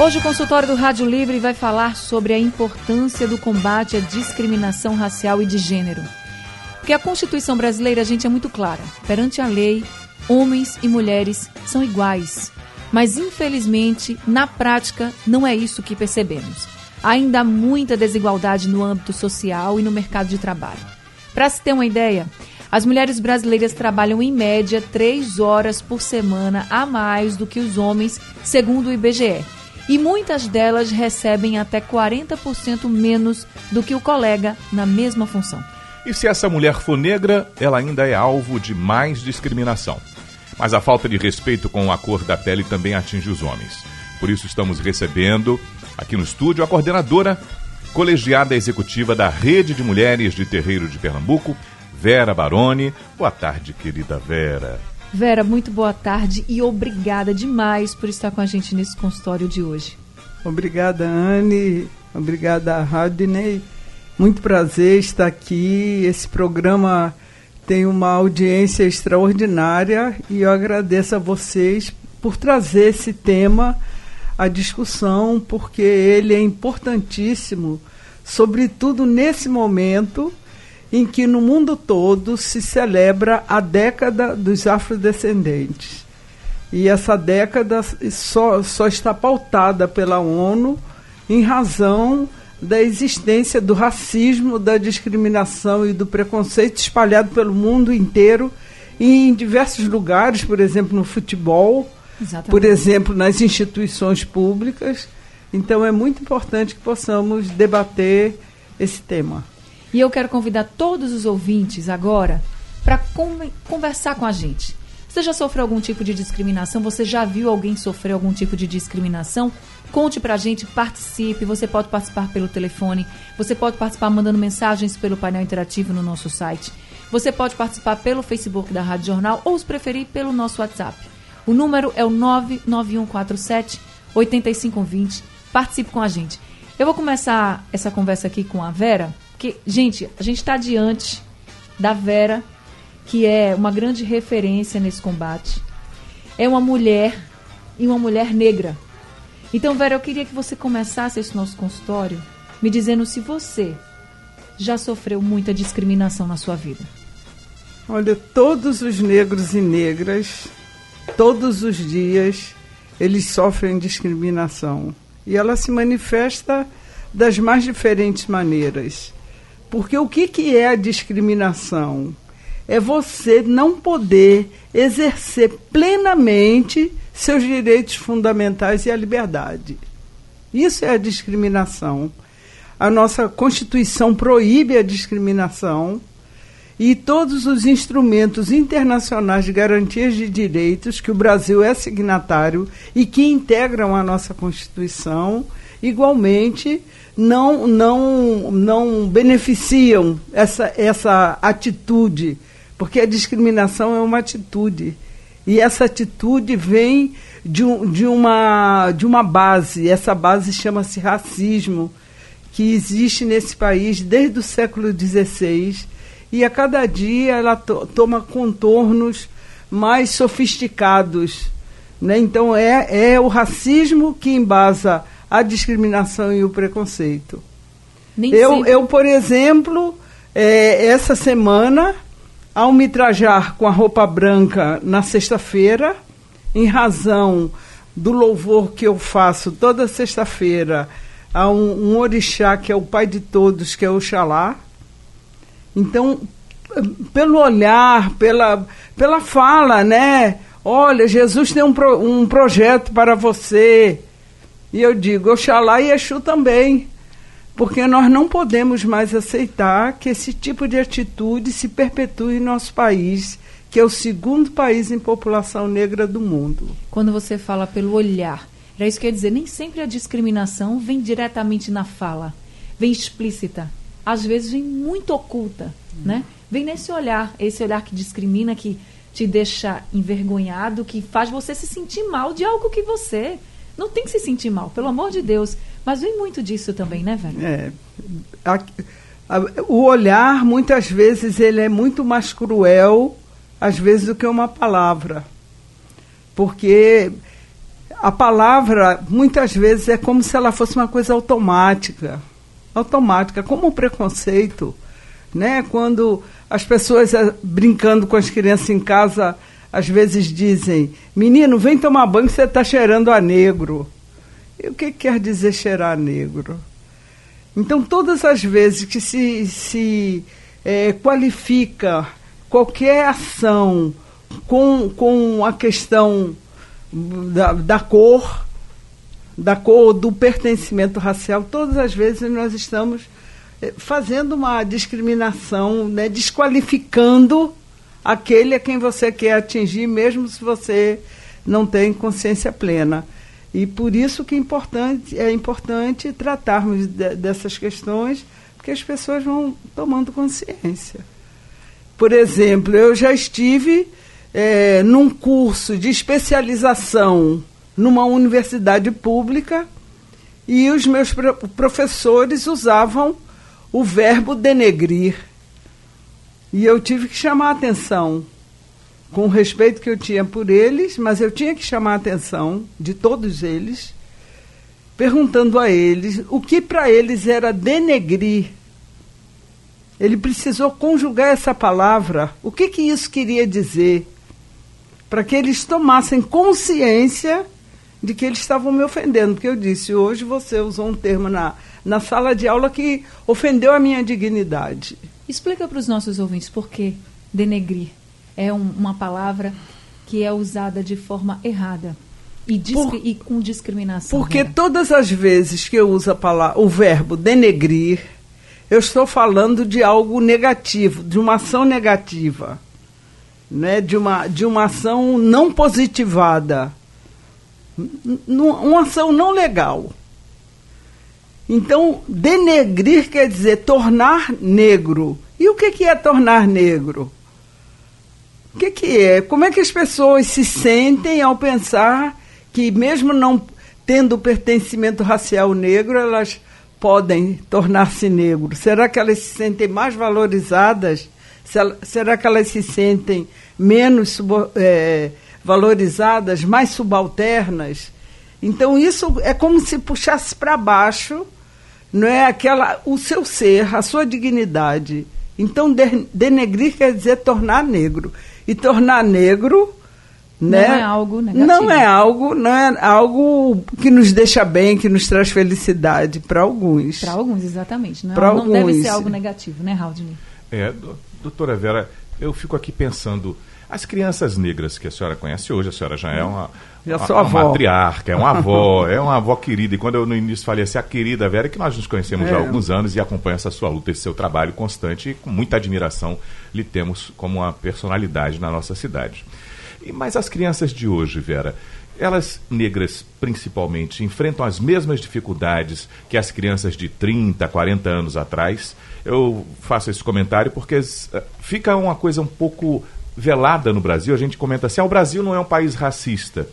Hoje o consultório do Rádio Livre vai falar sobre a importância do combate à discriminação racial e de gênero. Porque a Constituição brasileira, a gente, é muito clara. Perante a lei, homens e mulheres são iguais. Mas, infelizmente, na prática, não é isso que percebemos. Ainda há muita desigualdade no âmbito social e no mercado de trabalho. Para se ter uma ideia, as mulheres brasileiras trabalham em média três horas por semana a mais do que os homens, segundo o IBGE e muitas delas recebem até 40% menos do que o colega na mesma função. E se essa mulher for negra, ela ainda é alvo de mais discriminação. Mas a falta de respeito com a cor da pele também atinge os homens. Por isso estamos recebendo aqui no estúdio a coordenadora colegiada executiva da Rede de Mulheres de Terreiro de Pernambuco, Vera Baroni. Boa tarde, querida Vera. Vera, muito boa tarde e obrigada demais por estar com a gente nesse consultório de hoje. Obrigada, Anne. Obrigada, Radney. Muito prazer estar aqui. Esse programa tem uma audiência extraordinária e eu agradeço a vocês por trazer esse tema à discussão, porque ele é importantíssimo, sobretudo nesse momento em que no mundo todo se celebra a década dos afrodescendentes. E essa década só, só está pautada pela ONU em razão da existência do racismo, da discriminação e do preconceito espalhado pelo mundo inteiro em diversos lugares, por exemplo, no futebol, Exatamente. por exemplo, nas instituições públicas. Então é muito importante que possamos debater esse tema. E eu quero convidar todos os ouvintes agora para conversar com a gente. Você já sofreu algum tipo de discriminação? Você já viu alguém sofrer algum tipo de discriminação? Conte pra gente, participe. Você pode participar pelo telefone, você pode participar mandando mensagens pelo painel interativo no nosso site. Você pode participar pelo Facebook da Rádio Jornal ou, se preferir, pelo nosso WhatsApp. O número é o 99147 8520. Participe com a gente. Eu vou começar essa conversa aqui com a Vera porque, gente, a gente está diante da Vera, que é uma grande referência nesse combate. É uma mulher e uma mulher negra. Então, Vera, eu queria que você começasse esse nosso consultório me dizendo se você já sofreu muita discriminação na sua vida. Olha, todos os negros e negras, todos os dias, eles sofrem discriminação. E ela se manifesta das mais diferentes maneiras. Porque o que, que é a discriminação? É você não poder exercer plenamente seus direitos fundamentais e a liberdade. Isso é a discriminação. A nossa Constituição proíbe a discriminação e todos os instrumentos internacionais de garantias de direitos que o Brasil é signatário e que integram a nossa Constituição, igualmente não, não, não beneficiam essa, essa atitude, porque a discriminação é uma atitude. E essa atitude vem de, de, uma, de uma base, essa base chama-se racismo, que existe nesse país desde o século XVI, e a cada dia ela to, toma contornos mais sofisticados. Né? Então é, é o racismo que embasa a discriminação e o preconceito. eu, eu, por exemplo, é, essa semana, ao me trajar com a roupa branca na sexta-feira, em razão do louvor que eu faço toda sexta-feira a um, um, orixá que é o pai de todos, que é Oxalá. Então, pelo olhar, pela, pela fala, né? Olha, Jesus tem um, pro, um projeto para você. E eu digo, Oxalá e Exu também, porque nós não podemos mais aceitar que esse tipo de atitude se perpetue em nosso país, que é o segundo país em população negra do mundo. Quando você fala pelo olhar, já isso quer dizer, nem sempre a discriminação vem diretamente na fala. vem explícita, às vezes vem muito oculta, né? Vem nesse olhar, esse olhar que discrimina, que te deixa envergonhado, que faz você se sentir mal de algo que você não tem que se sentir mal, pelo amor de Deus. Mas vem muito disso também, né, velho? É. A, a, o olhar, muitas vezes, ele é muito mais cruel, às vezes, do que uma palavra. Porque a palavra, muitas vezes, é como se ela fosse uma coisa automática. Automática, como o preconceito. Né? Quando as pessoas, eh, brincando com as crianças em casa, às vezes dizem: Menino, vem tomar banho, você está cheirando a negro. E o que quer dizer cheirar a negro? Então, todas as vezes que se, se é, qualifica qualquer ação com, com a questão da, da cor, da cor, do pertencimento racial, todas as vezes nós estamos é, fazendo uma discriminação, né, desqualificando aquele a quem você quer atingir, mesmo se você não tem consciência plena. E por isso que é importante, é importante tratarmos de, dessas questões, porque as pessoas vão tomando consciência. Por exemplo, eu já estive é, num curso de especialização numa universidade pública e os meus professores usavam o verbo denegrir. E eu tive que chamar a atenção, com o respeito que eu tinha por eles, mas eu tinha que chamar a atenção de todos eles, perguntando a eles o que para eles era denegrir. Ele precisou conjugar essa palavra. O que, que isso queria dizer? Para que eles tomassem consciência de que eles estavam me ofendendo. Porque eu disse, hoje você usou um termo na, na sala de aula que ofendeu a minha dignidade. Explica para os nossos ouvintes por que denegrir é um, uma palavra que é usada de forma errada e, por, e com discriminação. Porque todas as vezes que eu uso a palavra, o verbo denegrir, eu estou falando de algo negativo, de uma ação negativa, né? de, uma, de uma ação não positivada, uma ação não legal. Então, denegrir quer dizer tornar negro. E o que, que é tornar negro? O que, que é? Como é que as pessoas se sentem ao pensar que, mesmo não tendo pertencimento racial negro, elas podem tornar-se negro? Será que elas se sentem mais valorizadas? Será que elas se sentem menos é, valorizadas, mais subalternas? Então, isso é como se puxasse para baixo não é aquela o seu ser, a sua dignidade. Então de, denegrir quer dizer tornar negro e tornar negro né? Não é algo negativo. Não é algo, não é algo que nos deixa bem, que nos traz felicidade para alguns. Para alguns, exatamente. Não, é, não alguns. deve ser algo negativo, né, Raudney? É, doutora Vera, eu fico aqui pensando, as crianças negras que a senhora conhece hoje, a senhora já é uma, já sou uma, avó. matriarca, é uma avó, é uma avó querida. E quando eu no início falei assim, a querida Vera, que nós nos conhecemos é. há alguns anos e acompanha essa sua luta, esse seu trabalho constante e com muita admiração lhe temos como uma personalidade na nossa cidade. E, mas as crianças de hoje, Vera, elas negras principalmente enfrentam as mesmas dificuldades que as crianças de 30, 40 anos atrás. Eu faço esse comentário porque eh, fica uma coisa um pouco velada no Brasil. A gente comenta assim: ah, o Brasil não é um país racista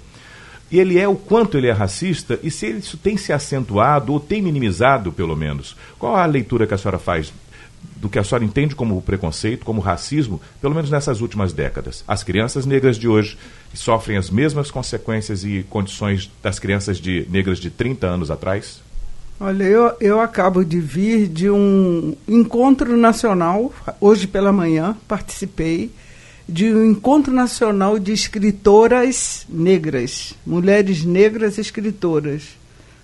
e ele é o quanto ele é racista e se isso tem se acentuado ou tem minimizado, pelo menos. Qual a leitura que a senhora faz do que a senhora entende como preconceito, como racismo, pelo menos nessas últimas décadas? As crianças negras de hoje sofrem as mesmas consequências e condições das crianças de negras de 30 anos atrás? Olha, eu, eu acabo de vir de um encontro nacional, hoje pela manhã, participei, de um encontro nacional de escritoras negras, mulheres negras escritoras,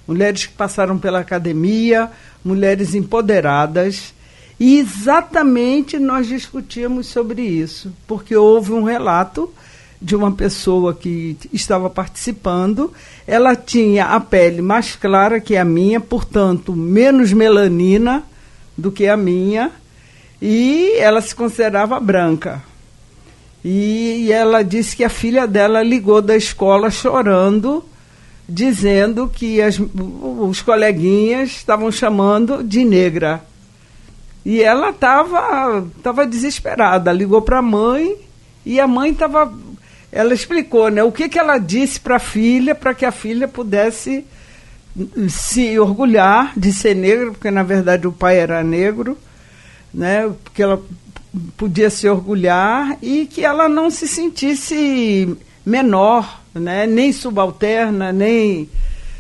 mulheres que passaram pela academia, mulheres empoderadas. E exatamente nós discutimos sobre isso, porque houve um relato de uma pessoa que estava participando. Ela tinha a pele mais clara que a minha, portanto, menos melanina do que a minha, e ela se considerava branca. E ela disse que a filha dela ligou da escola chorando, dizendo que as, os coleguinhas estavam chamando de negra. E ela estava tava desesperada, ligou para a mãe e a mãe estava. Ela explicou né, o que, que ela disse para a filha para que a filha pudesse se orgulhar de ser negra, porque na verdade o pai era negro, né, porque ela podia se orgulhar e que ela não se sentisse menor, né, nem subalterna, nem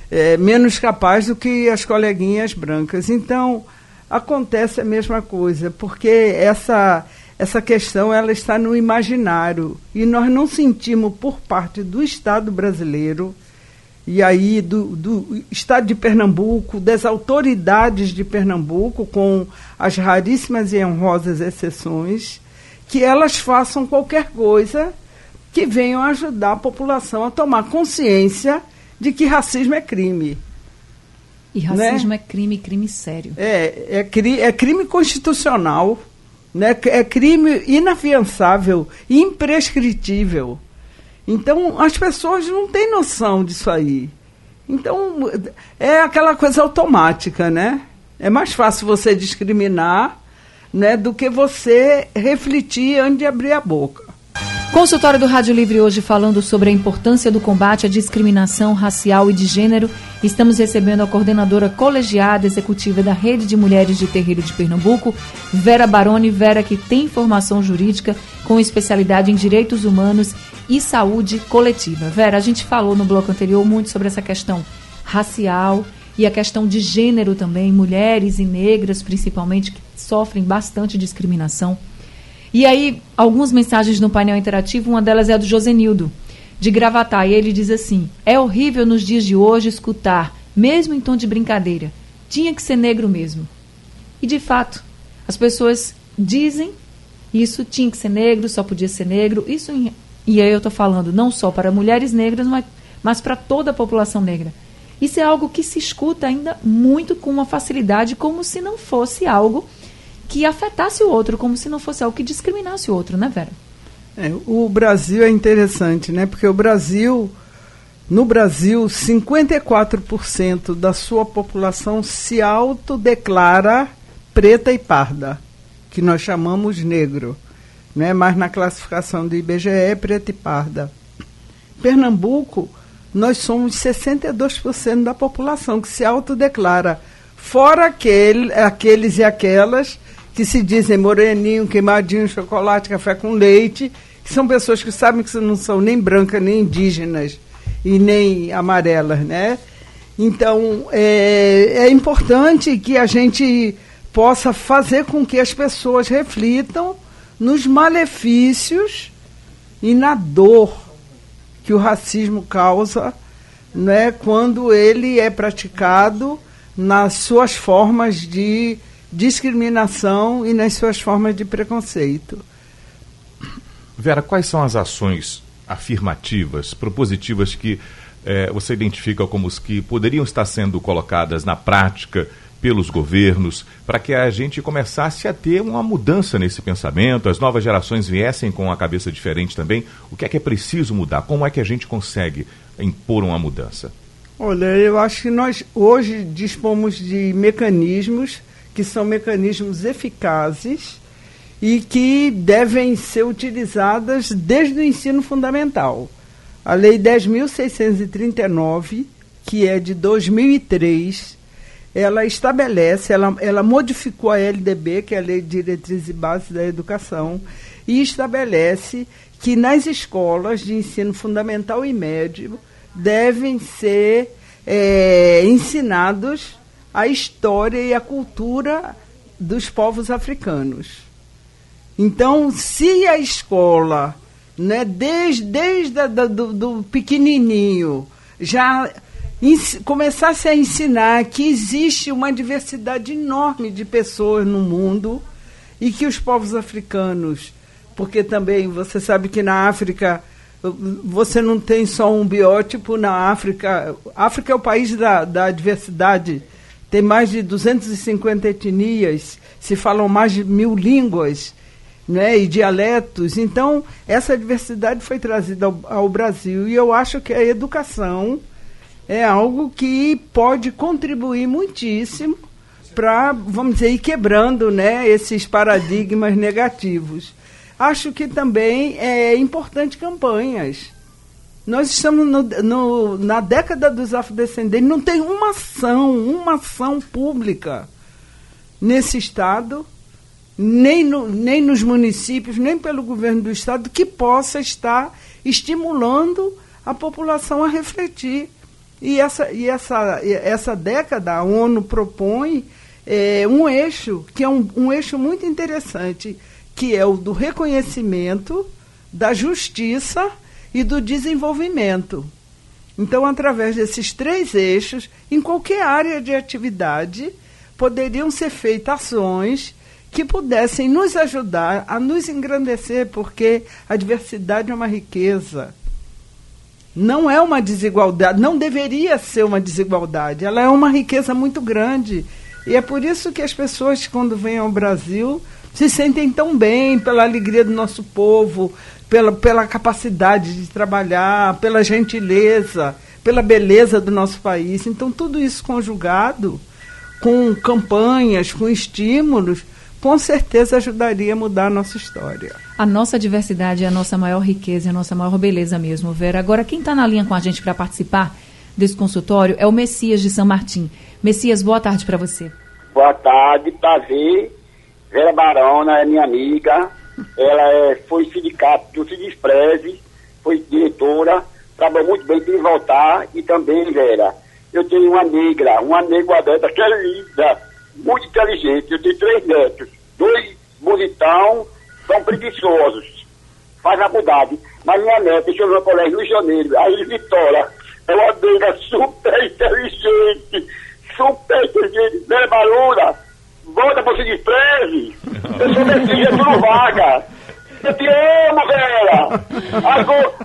é, menos capaz do que as coleguinhas brancas. Então, acontece a mesma coisa, porque essa essa questão ela está no imaginário e nós não sentimos por parte do Estado brasileiro e aí do, do Estado de Pernambuco, das autoridades de Pernambuco, com as raríssimas e honrosas exceções, que elas façam qualquer coisa que venham ajudar a população a tomar consciência de que racismo é crime. E racismo né? é crime, crime sério. É, é, cri, é crime constitucional, né? é crime inafiançável, imprescritível. Então, as pessoas não têm noção disso aí. Então, é aquela coisa automática, né? É mais fácil você discriminar né, do que você refletir antes de abrir a boca. Consultório do Rádio Livre hoje falando sobre a importância do combate à discriminação racial e de gênero. Estamos recebendo a coordenadora colegiada executiva da Rede de Mulheres de Terreiro de Pernambuco, Vera Baroni. Vera, que tem formação jurídica com especialidade em direitos humanos e saúde coletiva. Vera, a gente falou no bloco anterior muito sobre essa questão racial e a questão de gênero também, mulheres e negras principalmente, que sofrem bastante discriminação. E aí, algumas mensagens no painel interativo, uma delas é a do Josenildo, de Gravatar, e ele diz assim: É horrível nos dias de hoje escutar, mesmo em tom de brincadeira, tinha que ser negro mesmo. E de fato, as pessoas dizem isso tinha que ser negro, só podia ser negro. Isso em, e aí eu estou falando não só para mulheres negras, mas, mas para toda a população negra. Isso é algo que se escuta ainda muito com uma facilidade, como se não fosse algo que afetasse o outro, como se não fosse algo que discriminasse o outro, né, Vera? É, o Brasil é interessante, né? Porque o Brasil, no Brasil, 54% da sua população se autodeclara preta e parda, que nós chamamos negro, né? Mas na classificação do IBGE é preta e parda. Pernambuco, nós somos 62% da população que se autodeclara, fora aquele, aqueles e aquelas que se dizem moreninho, queimadinho, chocolate, café com leite, que são pessoas que sabem que não são nem brancas, nem indígenas e nem amarelas, né? Então, é, é importante que a gente possa fazer com que as pessoas reflitam nos malefícios e na dor que o racismo causa né, quando ele é praticado nas suas formas de discriminação e nas suas formas de preconceito. Vera, quais são as ações afirmativas, propositivas que eh, você identifica como os que poderiam estar sendo colocadas na prática pelos governos para que a gente começasse a ter uma mudança nesse pensamento, as novas gerações viessem com a cabeça diferente também? O que é que é preciso mudar? Como é que a gente consegue impor uma mudança? Olha, eu acho que nós hoje dispomos de mecanismos que são mecanismos eficazes e que devem ser utilizadas desde o ensino fundamental. A Lei 10.639, que é de 2003, ela estabelece, ela, ela modificou a LDB, que é a Lei de Diretrizes e Bases da Educação, e estabelece que nas escolas de ensino fundamental e médio devem ser é, ensinados a história e a cultura dos povos africanos. Então, se a escola, né, desde, desde do, do pequenininho, já começasse a ensinar que existe uma diversidade enorme de pessoas no mundo e que os povos africanos, porque também você sabe que na África você não tem só um biótipo, na África, África é o país da, da diversidade tem mais de 250 etnias, se falam mais de mil línguas né, e dialetos. Então, essa diversidade foi trazida ao, ao Brasil e eu acho que a educação é algo que pode contribuir muitíssimo para, vamos dizer, ir quebrando né, esses paradigmas negativos. Acho que também é importante campanhas. Nós estamos no, no, na década dos afrodescendentes, não tem uma ação, uma ação pública nesse estado, nem, no, nem nos municípios, nem pelo governo do estado, que possa estar estimulando a população a refletir. E essa, e essa, essa década, a ONU propõe é, um eixo, que é um, um eixo muito interessante, que é o do reconhecimento, da justiça e do desenvolvimento. Então, através desses três eixos, em qualquer área de atividade, poderiam ser feitas ações que pudessem nos ajudar a nos engrandecer, porque a diversidade é uma riqueza. Não é uma desigualdade, não deveria ser uma desigualdade, ela é uma riqueza muito grande. E é por isso que as pessoas, quando vêm ao Brasil, se sentem tão bem pela alegria do nosso povo, pela, pela capacidade de trabalhar, pela gentileza, pela beleza do nosso país. Então, tudo isso conjugado com campanhas, com estímulos, com certeza ajudaria a mudar a nossa história. A nossa diversidade é a nossa maior riqueza, é a nossa maior beleza mesmo, Vera. Agora, quem está na linha com a gente para participar desse consultório é o Messias de São Martim. Messias, boa tarde para você. Boa tarde, prazer. Vera Barona é minha amiga, ela é, foi sindicato do Cidispreze, foi diretora, trabalhou muito bem para voltar e também, Vera, eu tenho uma negra, uma negra dessa que é linda, muito inteligente. Eu tenho três netos, dois bonitão, são preguiçosos, faz faculdade. Mas minha neta estudou no colégio Rio de Janeiro, aí Vitória, é uma negra super inteligente, super inteligente, Vera Baruna, volta para o Cidispreze, eu sou Messias Getúlio Vaga. Eu te amo, velha.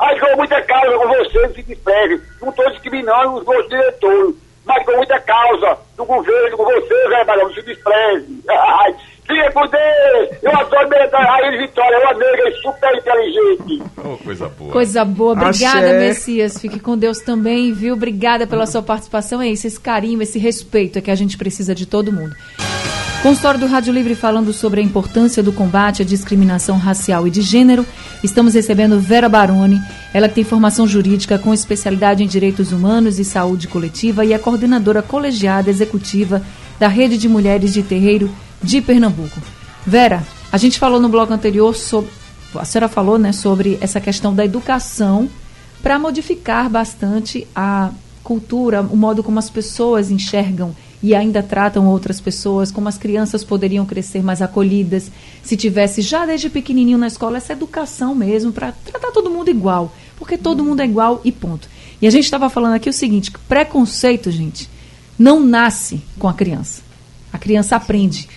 Achou muita causa com você, se despreze. Não estou discriminando os meus diretores, mas com muita causa do governo, com você, velho Barão, se despreze. Fica com Deus! Eu adoro a Ilha Vitória, é uma negra super inteligente. Oh, coisa boa. Coisa boa. Obrigada, Axé. Messias. Fique com Deus também, viu? Obrigada pela sua participação. É isso, esse carinho, esse respeito é que a gente precisa de todo mundo. Consultório do Rádio Livre falando sobre a importância do combate à discriminação racial e de gênero. Estamos recebendo Vera Baroni, ela tem formação jurídica com especialidade em direitos humanos e saúde coletiva e é coordenadora colegiada executiva da Rede de Mulheres de Terreiro de Pernambuco. Vera, a gente falou no bloco anterior sobre. A senhora falou né, sobre essa questão da educação para modificar bastante a cultura, o modo como as pessoas enxergam e ainda tratam outras pessoas, como as crianças poderiam crescer mais acolhidas, se tivesse já desde pequenininho na escola essa educação mesmo, para tratar todo mundo igual, porque todo mundo é igual e ponto. E a gente estava falando aqui o seguinte, que preconceito, gente, não nasce com a criança. A criança aprende.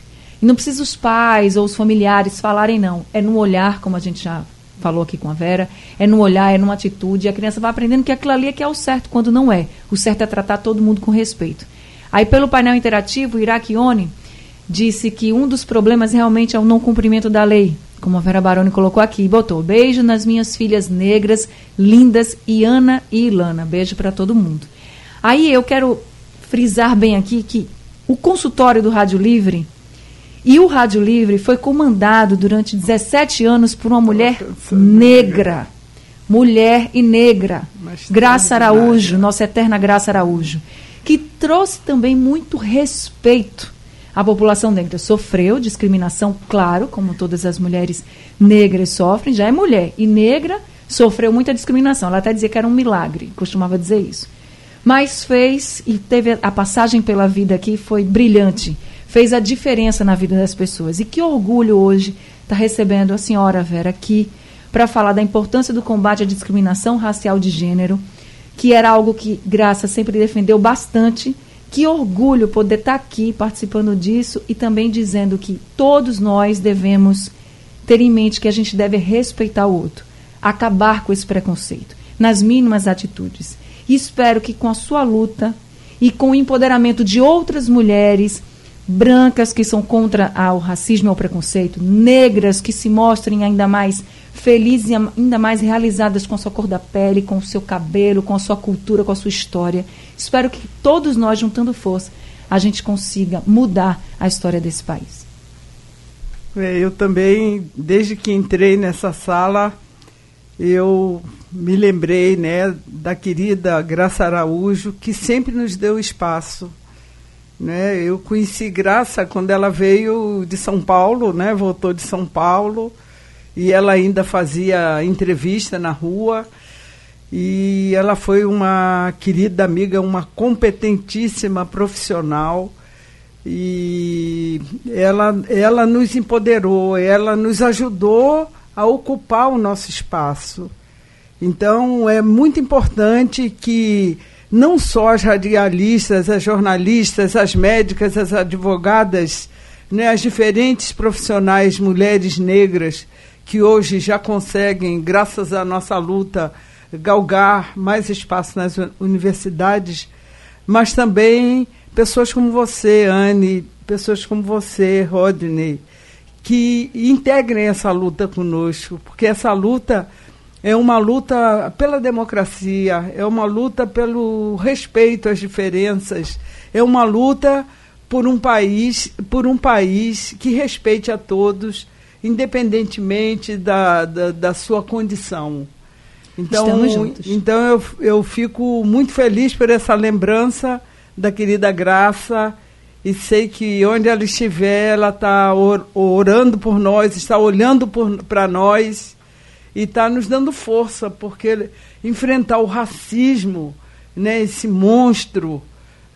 E não precisa os pais ou os familiares falarem, não. É no olhar, como a gente já falou aqui com a Vera, é no olhar, é numa atitude. A criança vai aprendendo que aquilo ali é que é o certo, quando não é. O certo é tratar todo mundo com respeito. Aí, pelo painel interativo, o Iraquione disse que um dos problemas realmente é o não cumprimento da lei, como a Vera Baroni colocou aqui, botou beijo nas minhas filhas negras, lindas, Iana e Ilana. Beijo para todo mundo. Aí eu quero frisar bem aqui que o consultório do Rádio Livre e o Rádio Livre foi comandado durante 17 anos por uma mulher negra. Mulher e negra. Graça Araújo, nossa eterna Graça Araújo que trouxe também muito respeito à população negra. Sofreu discriminação, claro, como todas as mulheres negras sofrem, já é mulher. E negra sofreu muita discriminação. Ela até dizia que era um milagre, costumava dizer isso. Mas fez e teve a passagem pela vida aqui foi brilhante. Fez a diferença na vida das pessoas. E que orgulho hoje estar tá recebendo a senhora Vera aqui para falar da importância do combate à discriminação racial de gênero que era algo que Graça sempre defendeu bastante. Que orgulho poder estar aqui participando disso e também dizendo que todos nós devemos ter em mente que a gente deve respeitar o outro, acabar com esse preconceito, nas mínimas atitudes. E espero que com a sua luta e com o empoderamento de outras mulheres brancas que são contra o racismo e o preconceito, negras que se mostrem ainda mais felizes e ainda mais realizadas com a sua cor da pele, com o seu cabelo, com a sua cultura, com a sua história. Espero que todos nós, juntando força, a gente consiga mudar a história desse país. É, eu também, desde que entrei nessa sala, eu me lembrei né, da querida Graça Araújo, que sempre nos deu espaço. Né? Eu conheci Graça quando ela veio de São Paulo, né? voltou de São Paulo, e ela ainda fazia entrevista na rua. E ela foi uma querida amiga, uma competentíssima profissional. E ela, ela nos empoderou, ela nos ajudou a ocupar o nosso espaço. Então, é muito importante que não só as radialistas, as jornalistas, as médicas, as advogadas, né, as diferentes profissionais, mulheres negras, que hoje já conseguem, graças à nossa luta, galgar mais espaço nas universidades, mas também pessoas como você, Anne, pessoas como você, Rodney, que integrem essa luta conosco, porque essa luta é uma luta pela democracia, é uma luta pelo respeito às diferenças, é uma luta por um país, por um país que respeite a todos, independentemente da, da, da sua condição. Então, Estamos juntos. então eu, eu fico muito feliz por essa lembrança da querida Graça e sei que onde ela estiver, ela está or, orando por nós, está olhando para nós e está nos dando força, porque enfrentar o racismo, né, esse monstro,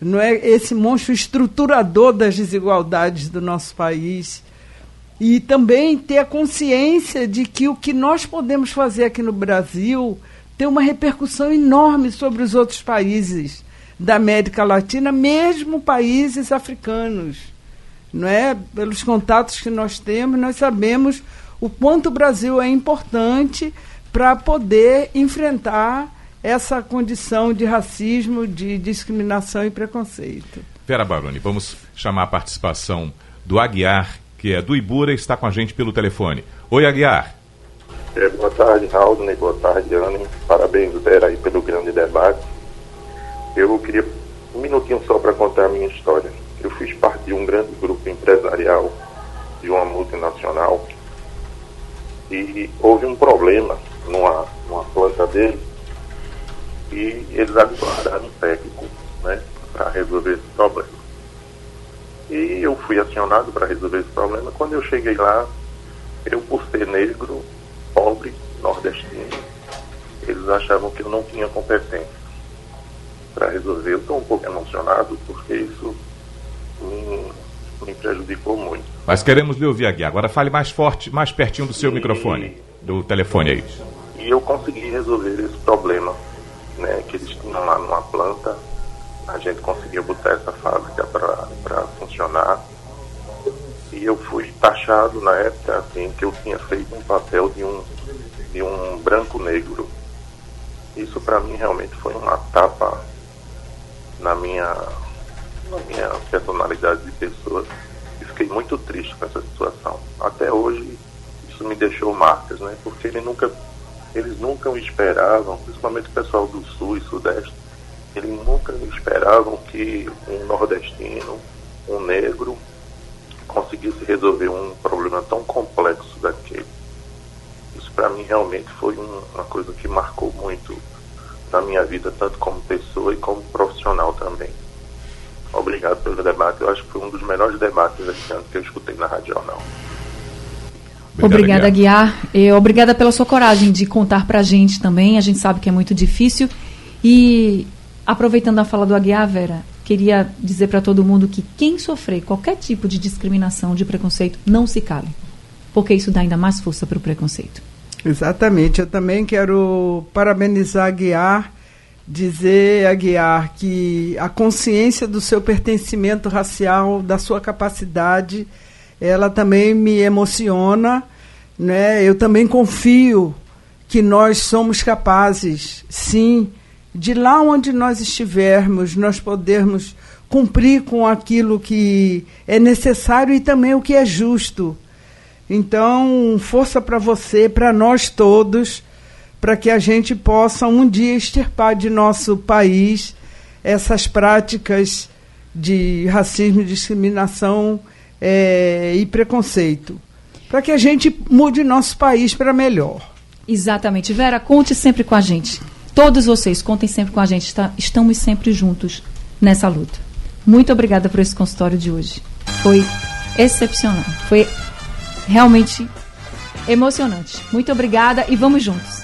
não é esse monstro estruturador das desigualdades do nosso país, e também ter a consciência de que o que nós podemos fazer aqui no Brasil tem uma repercussão enorme sobre os outros países da América Latina, mesmo países africanos. Não é? Pelos contatos que nós temos, nós sabemos o quanto o Brasil é importante para poder enfrentar essa condição de racismo, de discriminação e preconceito. Vera Baroni, vamos chamar a participação do Aguiar, que é do Ibura, e está com a gente pelo telefone. Oi, Aguiar. É, boa tarde, Raul, boa tarde, Anne. Parabéns, Vera, aí pelo grande debate. Eu queria um minutinho só para contar a minha história. Eu fiz parte de um grande grupo e houve um problema numa, numa planta dele e eles aguardaram um técnico né, para resolver esse problema. E eu fui acionado para resolver esse problema. Quando eu cheguei lá, eu, por ser negro, pobre, nordestino, eles achavam que eu não tinha competência para resolver. Eu estou um pouco emocionado porque isso me, me, prejudicou muito. Mas queremos lhe ouvir aqui. Agora fale mais forte, mais pertinho do seu e, microfone, do telefone aí. E eu consegui resolver esse problema, né, que eles tinham lá numa planta. A gente conseguiu botar essa fábrica para funcionar. E eu fui taxado na época assim que eu tinha feito um papel de um de um branco negro. Isso para mim realmente foi uma tapa na minha, na minha personalidade de pessoa e fiquei muito triste com essa situação. Até hoje isso me deixou marcas, né? Porque ele nunca, eles nunca esperavam, principalmente o pessoal do sul e sudeste, eles nunca esperavam que um nordestino, um negro, conseguisse resolver um problema tão complexo daquele. Isso para mim realmente foi um, uma coisa que marcou muito na minha vida, tanto como pessoa e como profissional também. Obrigado pelo debate. Eu acho que foi um dos melhores debates esse ano que eu escutei na Rádio Jornal. Obrigada, Guiar. E obrigada pela sua coragem de contar para a gente também. A gente sabe que é muito difícil. E aproveitando a fala do Aguiar, Vera, queria dizer para todo mundo que quem sofrer qualquer tipo de discriminação, de preconceito, não se cale. Porque isso dá ainda mais força para o preconceito. Exatamente. Eu também quero parabenizar a Guiar, dizer a Guiar que a consciência do seu pertencimento racial, da sua capacidade, ela também me emociona. Né? Eu também confio que nós somos capazes, sim, de lá onde nós estivermos, nós podermos cumprir com aquilo que é necessário e também o que é justo então, força para você, para nós todos, para que a gente possa um dia extirpar de nosso país essas práticas de racismo, discriminação é, e preconceito, para que a gente mude nosso país para melhor. Exatamente. Vera, conte sempre com a gente. Todos vocês, contem sempre com a gente. Está, estamos sempre juntos nessa luta. Muito obrigada por esse consultório de hoje. Foi excepcional. Foi realmente emocionante. Muito obrigada e vamos juntos.